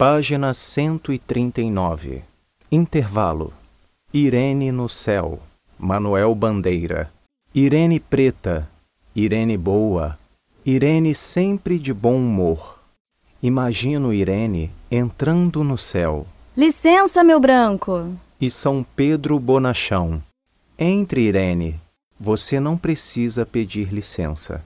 Página 139. Intervalo. Irene no céu. Manuel Bandeira. Irene preta. Irene boa. Irene sempre de bom humor. Imagino Irene entrando no céu. Licença, meu branco. E São Pedro Bonachão. Entre, Irene. Você não precisa pedir licença.